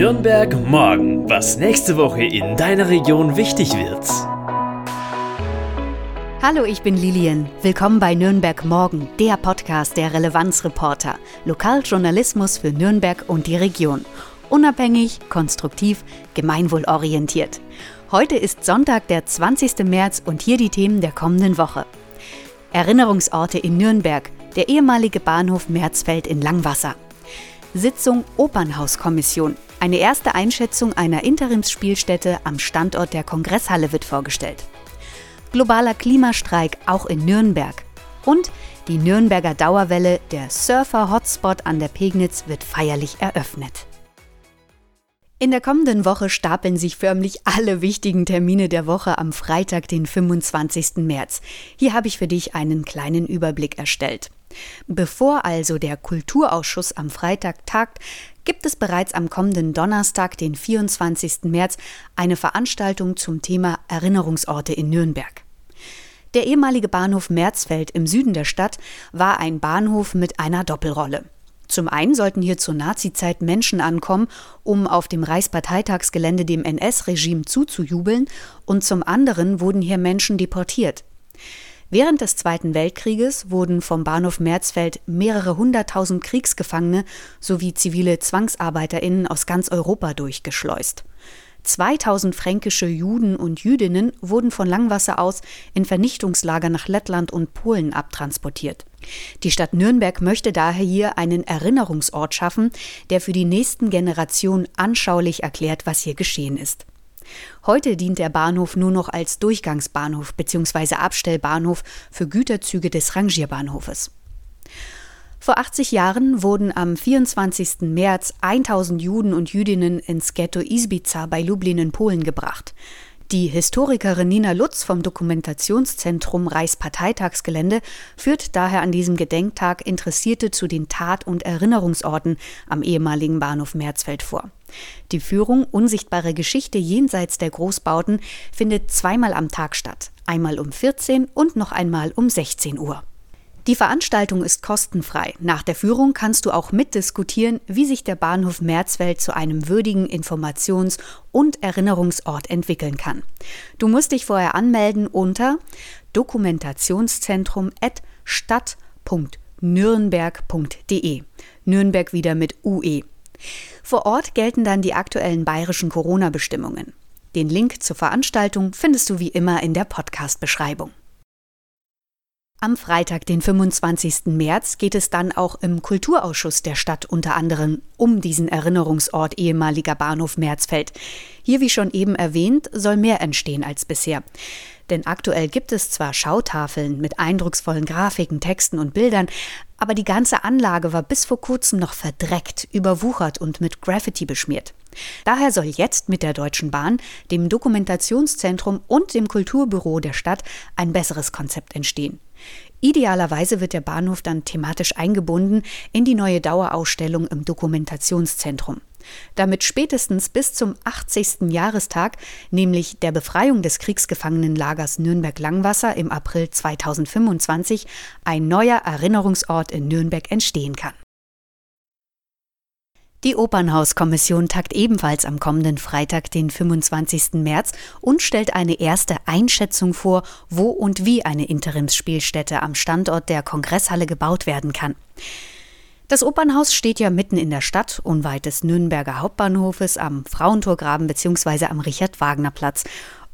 Nürnberg morgen, was nächste Woche in deiner Region wichtig wird. Hallo, ich bin Lilian. Willkommen bei Nürnberg Morgen, der Podcast der Relevanzreporter. Lokaljournalismus für Nürnberg und die Region. Unabhängig, konstruktiv, gemeinwohlorientiert. Heute ist Sonntag, der 20. März und hier die Themen der kommenden Woche. Erinnerungsorte in Nürnberg, der ehemalige Bahnhof Märzfeld in Langwasser. Sitzung Opernhauskommission. Eine erste Einschätzung einer Interimsspielstätte am Standort der Kongresshalle wird vorgestellt. Globaler Klimastreik auch in Nürnberg. Und die Nürnberger Dauerwelle, der Surfer-Hotspot an der Pegnitz, wird feierlich eröffnet. In der kommenden Woche stapeln sich förmlich alle wichtigen Termine der Woche am Freitag, den 25. März. Hier habe ich für dich einen kleinen Überblick erstellt. Bevor also der Kulturausschuss am Freitag tagt, gibt es bereits am kommenden Donnerstag, den 24. März, eine Veranstaltung zum Thema Erinnerungsorte in Nürnberg. Der ehemalige Bahnhof Märzfeld im Süden der Stadt war ein Bahnhof mit einer Doppelrolle. Zum einen sollten hier zur Nazizeit Menschen ankommen, um auf dem Reichsparteitagsgelände dem NS-Regime zuzujubeln, und zum anderen wurden hier Menschen deportiert. Während des Zweiten Weltkrieges wurden vom Bahnhof Märzfeld mehrere hunderttausend Kriegsgefangene sowie zivile ZwangsarbeiterInnen aus ganz Europa durchgeschleust. 2000 fränkische Juden und Jüdinnen wurden von Langwasser aus in Vernichtungslager nach Lettland und Polen abtransportiert. Die Stadt Nürnberg möchte daher hier einen Erinnerungsort schaffen, der für die nächsten Generationen anschaulich erklärt, was hier geschehen ist. Heute dient der Bahnhof nur noch als Durchgangsbahnhof bzw. Abstellbahnhof für Güterzüge des Rangierbahnhofes. Vor 80 Jahren wurden am 24. März 1000 Juden und Jüdinnen ins Ghetto Izbica bei Lublin in Polen gebracht. Die Historikerin Nina Lutz vom Dokumentationszentrum Reichsparteitagsgelände führt daher an diesem Gedenktag Interessierte zu den Tat- und Erinnerungsorten am ehemaligen Bahnhof Märzfeld vor. Die Führung Unsichtbare Geschichte jenseits der Großbauten findet zweimal am Tag statt, einmal um 14 und noch einmal um 16 Uhr. Die Veranstaltung ist kostenfrei. Nach der Führung kannst du auch mitdiskutieren, wie sich der Bahnhof Märzfeld zu einem würdigen Informations- und Erinnerungsort entwickeln kann. Du musst dich vorher anmelden unter dokumentationszentrum@stadt.nürnberg.de. Nürnberg wieder mit UE. Vor Ort gelten dann die aktuellen bayerischen Corona-Bestimmungen. Den Link zur Veranstaltung findest du wie immer in der Podcast-Beschreibung. Am Freitag, den 25. März, geht es dann auch im Kulturausschuss der Stadt unter anderem um diesen Erinnerungsort ehemaliger Bahnhof Märzfeld. Hier, wie schon eben erwähnt, soll mehr entstehen als bisher. Denn aktuell gibt es zwar Schautafeln mit eindrucksvollen Grafiken, Texten und Bildern, aber die ganze Anlage war bis vor kurzem noch verdreckt, überwuchert und mit Graffiti beschmiert. Daher soll jetzt mit der Deutschen Bahn, dem Dokumentationszentrum und dem Kulturbüro der Stadt ein besseres Konzept entstehen. Idealerweise wird der Bahnhof dann thematisch eingebunden in die neue Dauerausstellung im Dokumentationszentrum. Damit spätestens bis zum 80. Jahrestag, nämlich der Befreiung des Kriegsgefangenenlagers Nürnberg-Langwasser im April 2025, ein neuer Erinnerungsort in Nürnberg entstehen kann. Die Opernhauskommission tagt ebenfalls am kommenden Freitag, den 25. März, und stellt eine erste Einschätzung vor, wo und wie eine Interimsspielstätte am Standort der Kongresshalle gebaut werden kann. Das Opernhaus steht ja mitten in der Stadt, unweit des Nürnberger Hauptbahnhofes am Frauentorgraben bzw. am Richard-Wagner-Platz.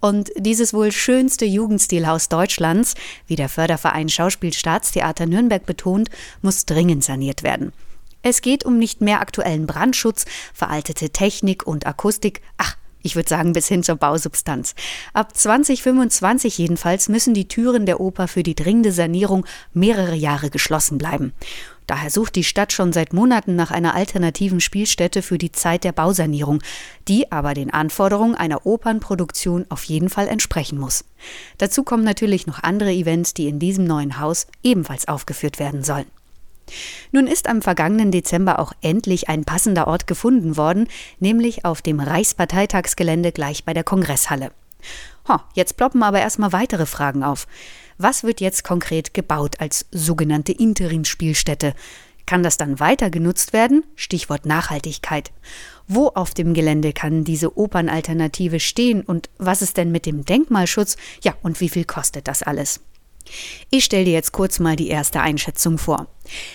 Und dieses wohl schönste Jugendstilhaus Deutschlands, wie der Förderverein Schauspielstaatstheater Nürnberg betont, muss dringend saniert werden. Es geht um nicht mehr aktuellen Brandschutz, veraltete Technik und Akustik, ach, ich würde sagen bis hin zur Bausubstanz. Ab 2025 jedenfalls müssen die Türen der Oper für die dringende Sanierung mehrere Jahre geschlossen bleiben. Daher sucht die Stadt schon seit Monaten nach einer alternativen Spielstätte für die Zeit der Bausanierung, die aber den Anforderungen einer Opernproduktion auf jeden Fall entsprechen muss. Dazu kommen natürlich noch andere Events, die in diesem neuen Haus ebenfalls aufgeführt werden sollen. Nun ist am vergangenen Dezember auch endlich ein passender Ort gefunden worden, nämlich auf dem Reichsparteitagsgelände gleich bei der Kongresshalle. Ho, jetzt ploppen aber erstmal weitere Fragen auf. Was wird jetzt konkret gebaut als sogenannte Interimspielstätte? Kann das dann weiter genutzt werden? Stichwort Nachhaltigkeit. Wo auf dem Gelände kann diese Opernalternative stehen und was ist denn mit dem Denkmalschutz? Ja, und wie viel kostet das alles? Ich stelle dir jetzt kurz mal die erste Einschätzung vor.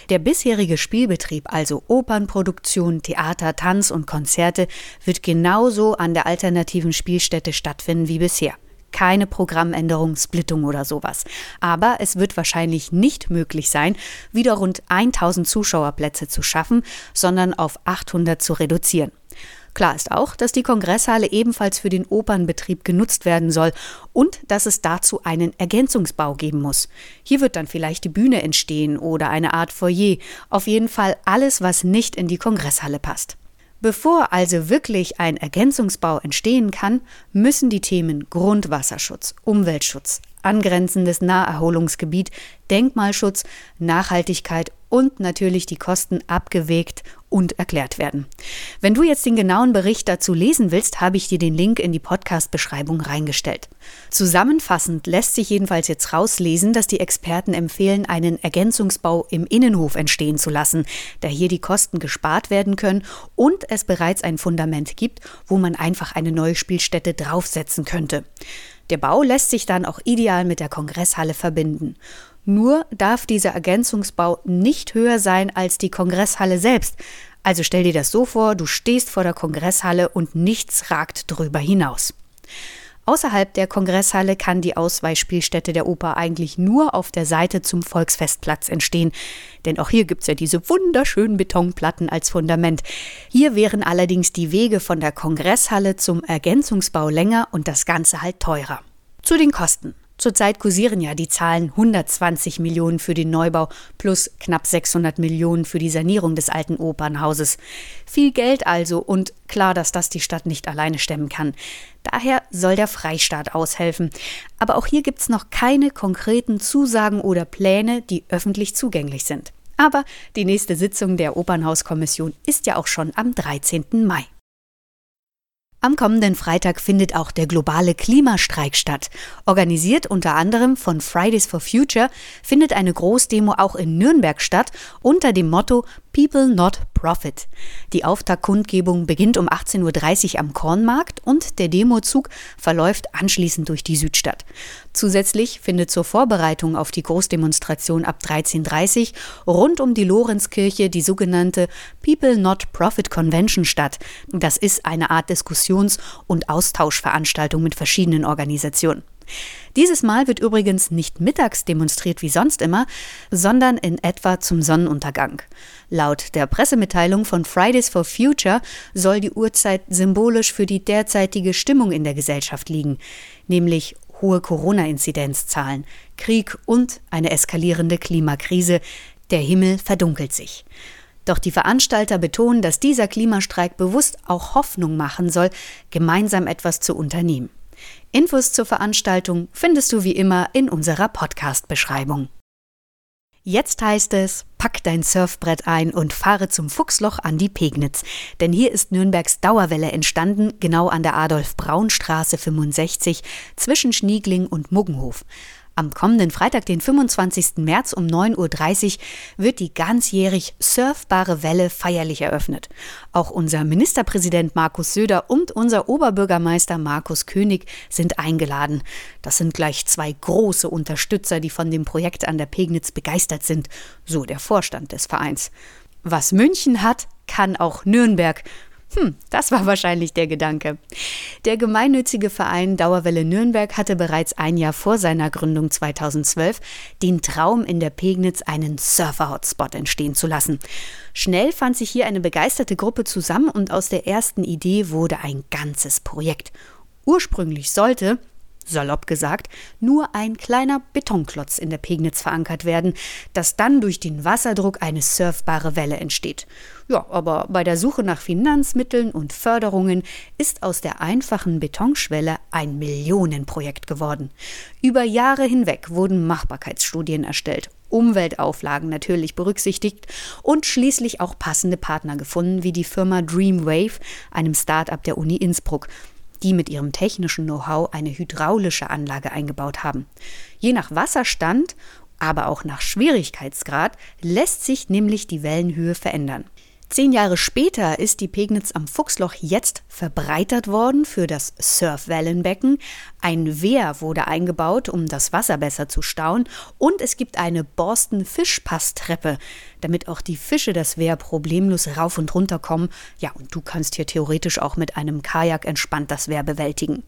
Der bisherige Spielbetrieb, also Opernproduktion, Theater, Tanz und Konzerte, wird genauso an der alternativen Spielstätte stattfinden wie bisher. Keine Programmänderung, Splittung oder sowas. Aber es wird wahrscheinlich nicht möglich sein, wieder rund 1000 Zuschauerplätze zu schaffen, sondern auf 800 zu reduzieren. Klar ist auch, dass die Kongresshalle ebenfalls für den Opernbetrieb genutzt werden soll und dass es dazu einen Ergänzungsbau geben muss. Hier wird dann vielleicht die Bühne entstehen oder eine Art Foyer, auf jeden Fall alles, was nicht in die Kongresshalle passt. Bevor also wirklich ein Ergänzungsbau entstehen kann, müssen die Themen Grundwasserschutz, Umweltschutz, angrenzendes Naherholungsgebiet, Denkmalschutz, Nachhaltigkeit und natürlich die Kosten abgewegt und erklärt werden. Wenn du jetzt den genauen Bericht dazu lesen willst, habe ich dir den Link in die Podcast-Beschreibung reingestellt. Zusammenfassend lässt sich jedenfalls jetzt rauslesen, dass die Experten empfehlen, einen Ergänzungsbau im Innenhof entstehen zu lassen, da hier die Kosten gespart werden können und es bereits ein Fundament gibt, wo man einfach eine neue Spielstätte draufsetzen könnte. Der Bau lässt sich dann auch ideal mit der Kongresshalle verbinden. Nur darf dieser Ergänzungsbau nicht höher sein als die Kongresshalle selbst. Also stell dir das so vor, du stehst vor der Kongresshalle und nichts ragt drüber hinaus. Außerhalb der Kongresshalle kann die Ausweichspielstätte der Oper eigentlich nur auf der Seite zum Volksfestplatz entstehen. Denn auch hier gibt es ja diese wunderschönen Betonplatten als Fundament. Hier wären allerdings die Wege von der Kongresshalle zum Ergänzungsbau länger und das Ganze halt teurer. Zu den Kosten. Zurzeit kursieren ja die Zahlen 120 Millionen für den Neubau plus knapp 600 Millionen für die Sanierung des alten Opernhauses. Viel Geld also und klar, dass das die Stadt nicht alleine stemmen kann. Daher soll der Freistaat aushelfen. Aber auch hier gibt es noch keine konkreten Zusagen oder Pläne, die öffentlich zugänglich sind. Aber die nächste Sitzung der Opernhauskommission ist ja auch schon am 13. Mai. Am kommenden Freitag findet auch der globale Klimastreik statt. Organisiert unter anderem von Fridays for Future findet eine Großdemo auch in Nürnberg statt unter dem Motto People Not Profit. Die Auftaktkundgebung beginnt um 18.30 Uhr am Kornmarkt und der Demozug verläuft anschließend durch die Südstadt. Zusätzlich findet zur Vorbereitung auf die Großdemonstration ab 13.30 Uhr rund um die Lorenzkirche die sogenannte People Not Profit Convention statt. Das ist eine Art Diskussions- und Austauschveranstaltung mit verschiedenen Organisationen. Dieses Mal wird übrigens nicht mittags demonstriert wie sonst immer, sondern in etwa zum Sonnenuntergang. Laut der Pressemitteilung von Fridays for Future soll die Uhrzeit symbolisch für die derzeitige Stimmung in der Gesellschaft liegen, nämlich hohe Corona-Inzidenzzahlen, Krieg und eine eskalierende Klimakrise. Der Himmel verdunkelt sich. Doch die Veranstalter betonen, dass dieser Klimastreik bewusst auch Hoffnung machen soll, gemeinsam etwas zu unternehmen. Infos zur Veranstaltung findest du wie immer in unserer Podcast-Beschreibung. Jetzt heißt es, pack dein Surfbrett ein und fahre zum Fuchsloch an die Pegnitz. Denn hier ist Nürnbergs Dauerwelle entstanden, genau an der Adolf-Braun-Straße 65 zwischen Schniegling und Muggenhof. Am kommenden Freitag, den 25. März um 9.30 Uhr, wird die ganzjährig surfbare Welle feierlich eröffnet. Auch unser Ministerpräsident Markus Söder und unser Oberbürgermeister Markus König sind eingeladen. Das sind gleich zwei große Unterstützer, die von dem Projekt an der Pegnitz begeistert sind, so der Vorstand des Vereins. Was München hat, kann auch Nürnberg. Hm, das war wahrscheinlich der Gedanke. Der gemeinnützige Verein Dauerwelle Nürnberg hatte bereits ein Jahr vor seiner Gründung 2012 den Traum, in der Pegnitz einen Surfer-Hotspot entstehen zu lassen. Schnell fand sich hier eine begeisterte Gruppe zusammen und aus der ersten Idee wurde ein ganzes Projekt. Ursprünglich sollte, salopp gesagt, nur ein kleiner Betonklotz in der Pegnitz verankert werden, dass dann durch den Wasserdruck eine surfbare Welle entsteht. Ja, aber bei der Suche nach Finanzmitteln und Förderungen ist aus der einfachen Betonschwelle ein Millionenprojekt geworden. Über Jahre hinweg wurden Machbarkeitsstudien erstellt, Umweltauflagen natürlich berücksichtigt und schließlich auch passende Partner gefunden, wie die Firma Dreamwave, einem Start-up der Uni Innsbruck die mit ihrem technischen Know-how eine hydraulische Anlage eingebaut haben. Je nach Wasserstand aber auch nach Schwierigkeitsgrad lässt sich nämlich die Wellenhöhe verändern. Zehn Jahre später ist die Pegnitz am Fuchsloch jetzt verbreitert worden für das Surfwellenbecken. Ein Wehr wurde eingebaut, um das Wasser besser zu stauen. Und es gibt eine Borsten Fischpasstreppe, damit auch die Fische das Wehr problemlos rauf und runter kommen. Ja, und du kannst hier theoretisch auch mit einem Kajak entspannt das Wehr bewältigen.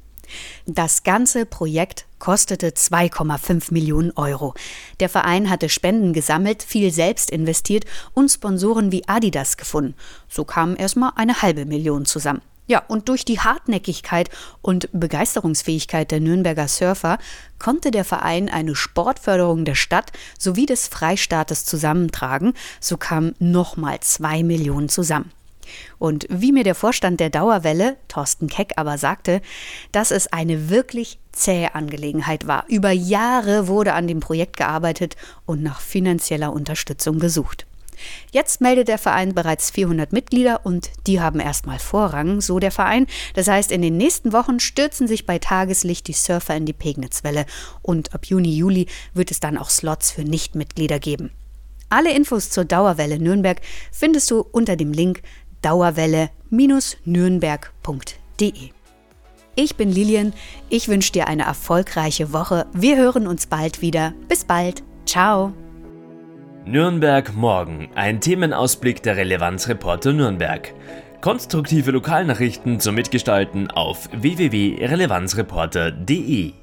Das ganze Projekt kostete 2,5 Millionen Euro. Der Verein hatte Spenden gesammelt, viel selbst investiert und Sponsoren wie Adidas gefunden. So kamen erstmal eine halbe Million zusammen. Ja, und durch die Hartnäckigkeit und Begeisterungsfähigkeit der Nürnberger Surfer konnte der Verein eine Sportförderung der Stadt sowie des Freistaates zusammentragen. So kamen nochmal zwei Millionen zusammen. Und wie mir der Vorstand der Dauerwelle, Thorsten Keck, aber sagte, dass es eine wirklich zähe Angelegenheit war. Über Jahre wurde an dem Projekt gearbeitet und nach finanzieller Unterstützung gesucht. Jetzt meldet der Verein bereits 400 Mitglieder und die haben erstmal Vorrang, so der Verein. Das heißt, in den nächsten Wochen stürzen sich bei Tageslicht die Surfer in die Pegnitzwelle und ab Juni, Juli wird es dann auch Slots für Nichtmitglieder geben. Alle Infos zur Dauerwelle Nürnberg findest du unter dem Link dauerwelle-nürnberg.de. Ich bin Lilian, ich wünsche dir eine erfolgreiche Woche. Wir hören uns bald wieder. Bis bald. Ciao. Nürnberg morgen, ein Themenausblick der Relevanzreporter Nürnberg. Konstruktive Lokalnachrichten zum Mitgestalten auf www.relevanzreporter.de.